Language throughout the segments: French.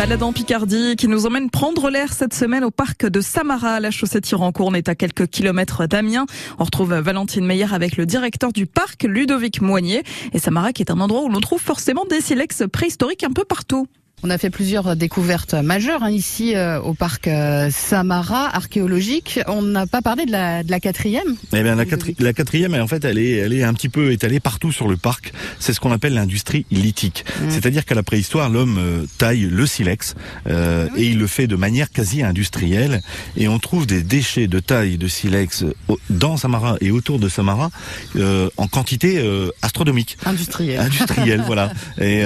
Balade en Picardie qui nous emmène prendre l'air cette semaine au parc de Samara. La chaussée Tirancourt est à quelques kilomètres d'Amiens. On retrouve Valentine Meyer avec le directeur du parc, Ludovic Moignet. Et Samara qui est un endroit où l'on trouve forcément des silex préhistoriques un peu partout. On a fait plusieurs découvertes majeures hein, ici euh, au parc euh, Samara archéologique. On n'a pas parlé de la, de la quatrième. Eh bien, la, la, quatrième, en fait, elle est, elle est un petit peu étalée partout sur le parc. C'est ce qu'on appelle l'industrie lithique. Mmh. C'est-à-dire qu'à la préhistoire, l'homme euh, taille le silex euh, et il le fait de manière quasi industrielle. Et on trouve des déchets de taille de silex dans Samara et autour de Samara en quantité astronomique. Industrielle. Industrielle, voilà. Et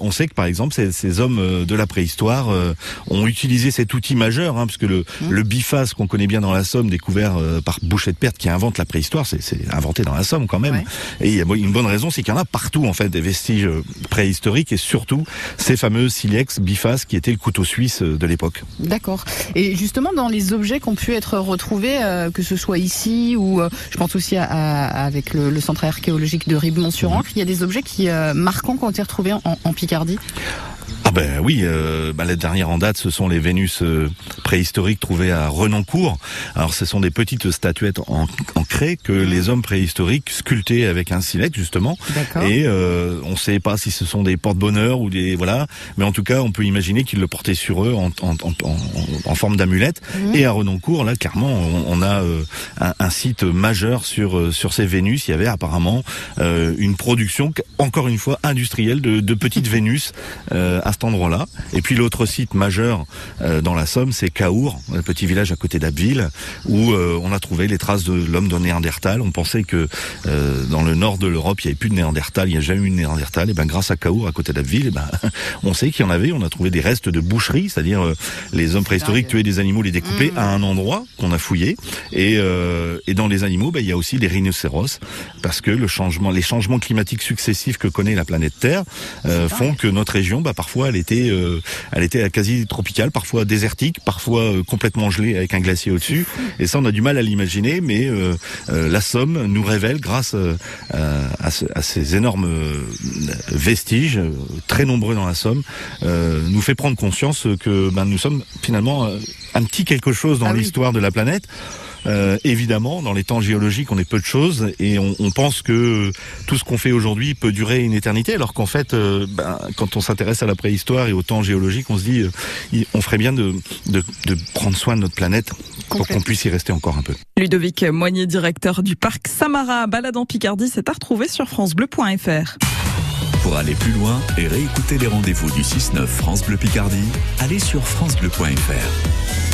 on sait que par exemple, ces, ces hommes euh, de la préhistoire euh, ont utilisé cet outil majeur, hein, parce que le, mmh. le biface qu'on connaît bien dans la Somme, découvert euh, par Boucher de Perte, qui invente la préhistoire, c'est inventé dans la Somme quand même. Ouais. Et il y a une bonne raison, c'est qu'il y en a partout en fait des vestiges préhistoriques et surtout ces fameux silex bifaces qui étaient le couteau suisse de l'époque. D'accord. Et justement dans les objets qui ont pu être retrouvés, euh, que ce soit ici ou euh, je pense aussi à, à, avec le, le, centre archéologique de Ribemont-sur-Ancre, mmh. il y a des objets qui marquants qui ont été retrouvés en, en Picardie? Ah ben oui, euh, bah la dernière en date, ce sont les Vénus euh, préhistoriques trouvées à Renoncourt. Alors ce sont des petites statuettes en, en craie que mmh. les hommes préhistoriques sculptaient avec un silex justement. Et euh, on ne sait pas si ce sont des porte-bonheur ou des voilà, mais en tout cas on peut imaginer qu'ils le portaient sur eux en, en, en forme d'amulette. Mmh. Et à Renoncourt, là clairement, on, on a euh, un, un, site majeur sur euh, sur ces Vénus. Il y avait apparemment euh, une production encore une fois industrielle de, de petites Vénus à cet endroit-là. Et puis l'autre site majeur euh, dans la Somme, c'est Caour, un petit village à côté d'Abbeville, où euh, on a trouvé les traces de l'homme de Néandertal. On pensait que euh, dans le nord de l'Europe, il n'y avait plus de Néandertal, il n'y a jamais eu de Néandertal. Et ben grâce à Caour, à côté d'Abbeville, ben, on sait qu'il y en avait. On a trouvé des restes de boucherie, c'est-à-dire les hommes préhistoriques tuaient des animaux, les découpaient mmh. à un endroit qu'on a fouillé. Et, euh, et dans les animaux, ben, il y a aussi les rhinocéros, parce que le changement, les changements climatiques successifs que connaît la planète Terre font que notre région, ben, parfois, elle était, euh, elle était quasi tropicale, parfois désertique, parfois euh, complètement gelée avec un glacier au-dessus. Et ça, on a du mal à l'imaginer, mais euh, la Somme nous révèle, grâce à, ce, à, ces énormes vestiges, très nombreux dans la Somme, nous fait prendre conscience que ben, nous sommes finalement un petit quelque chose dans ah l'histoire oui. de la planète. Euh, évidemment, dans les temps géologiques, on est peu de choses et on, on pense que tout ce qu'on fait aujourd'hui peut durer une éternité, alors qu'en fait, euh, ben, quand on s'intéresse à la préhistoire et au temps géologique, on se dit, euh, on ferait bien de, de, de prendre soin de notre planète pour qu'on puisse y rester encore un peu. Ludovic Moignet, directeur du parc Samara, balade en Picardie, c'est à retrouver sur francebleu.fr. Pour aller plus loin et réécouter les rendez-vous du 6-9 France Bleu Picardie, allez sur francebleu.fr.